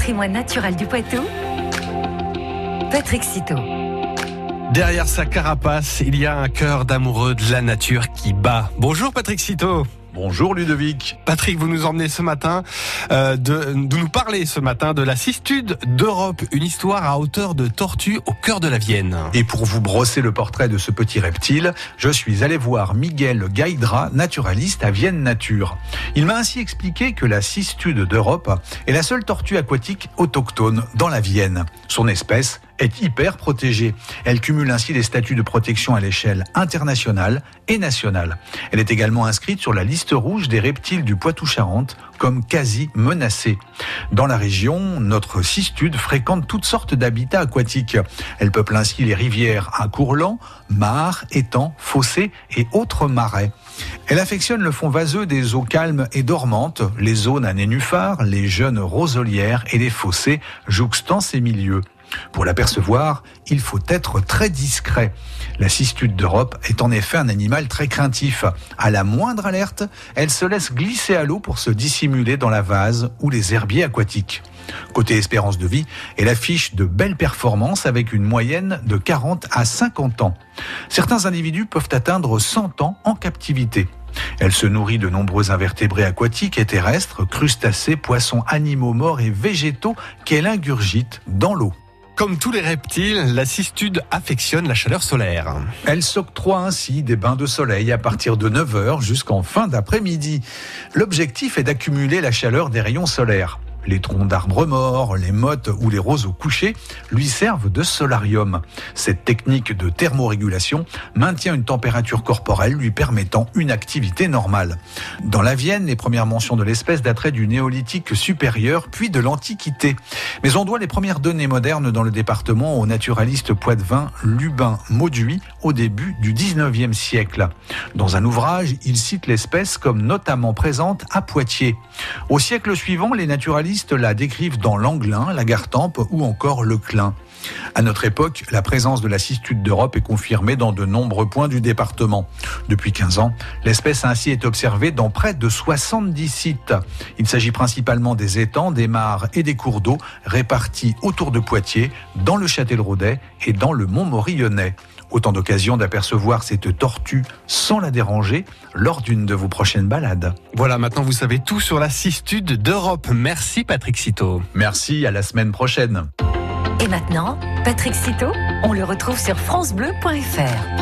patrimoine naturel du Poitou, Patrick Citeau. Derrière sa carapace, il y a un cœur d'amoureux de la nature qui bat. Bonjour Patrick Citeau. Bonjour Ludovic. Patrick, vous nous emmenez ce matin euh, de, de, nous parler ce matin de la cistude d'Europe, une histoire à hauteur de tortue au cœur de la Vienne. Et pour vous brosser le portrait de ce petit reptile, je suis allé voir Miguel Gaidra, naturaliste à Vienne Nature. Il m'a ainsi expliqué que la cistude d'Europe est la seule tortue aquatique autochtone dans la Vienne. Son espèce est hyper protégée. Elle cumule ainsi les statuts de protection à l'échelle internationale et nationale. Elle est également inscrite sur la liste rouge des reptiles du Poitou-Charentes comme quasi menacés. Dans la région, notre cistude fréquente toutes sortes d'habitats aquatiques. Elle peuple ainsi les rivières à courlents, mares, étangs, fossés et autres marais. Elle affectionne le fond vaseux des eaux calmes et dormantes, les zones à nénuphars, les jeunes roselières et les fossés jouxtant ces milieux. Pour l'apercevoir, il faut être très discret. La cistude d'Europe est en effet un animal très craintif. À la moindre alerte, elle se laisse glisser à l'eau pour se dissimuler dans la vase ou les herbiers aquatiques. Côté espérance de vie, elle affiche de belles performances avec une moyenne de 40 à 50 ans. Certains individus peuvent atteindre 100 ans en captivité. Elle se nourrit de nombreux invertébrés aquatiques et terrestres, crustacés, poissons, animaux morts et végétaux qu'elle ingurgite dans l'eau. Comme tous les reptiles, la cistude affectionne la chaleur solaire. Elle s'octroie ainsi des bains de soleil à partir de 9h jusqu'en fin d'après-midi. L'objectif est d'accumuler la chaleur des rayons solaires. Les troncs d'arbres morts, les mottes ou les roseaux couchés lui servent de solarium. Cette technique de thermorégulation maintient une température corporelle lui permettant une activité normale. Dans la Vienne, les premières mentions de l'espèce dateraient du néolithique supérieur puis de l'Antiquité. Mais on doit les premières données modernes dans le département au naturaliste poitevin Lubin Mauduit au début du 19e siècle. Dans un ouvrage, il cite l'espèce comme notamment présente à Poitiers. Au siècle suivant, les naturalistes la décrivent dans l'Anglin, la Gartempe ou encore le Clin. À notre époque, la présence de la cistude d'Europe est confirmée dans de nombreux points du département. Depuis 15 ans, l'espèce ainsi est observée dans près de 70 sites. Il s'agit principalement des étangs, des mares et des cours d'eau répartis autour de Poitiers, dans le Châtel-Rodet et dans le Mont-Morillonnais. Autant d'occasions d'apercevoir cette tortue sans la déranger lors d'une de vos prochaines balades. Voilà, maintenant vous savez tout sur la cistude d'Europe. Merci Patrick Citeau. Merci, à la semaine prochaine. Et maintenant, Patrick Citeau, on le retrouve sur francebleu.fr.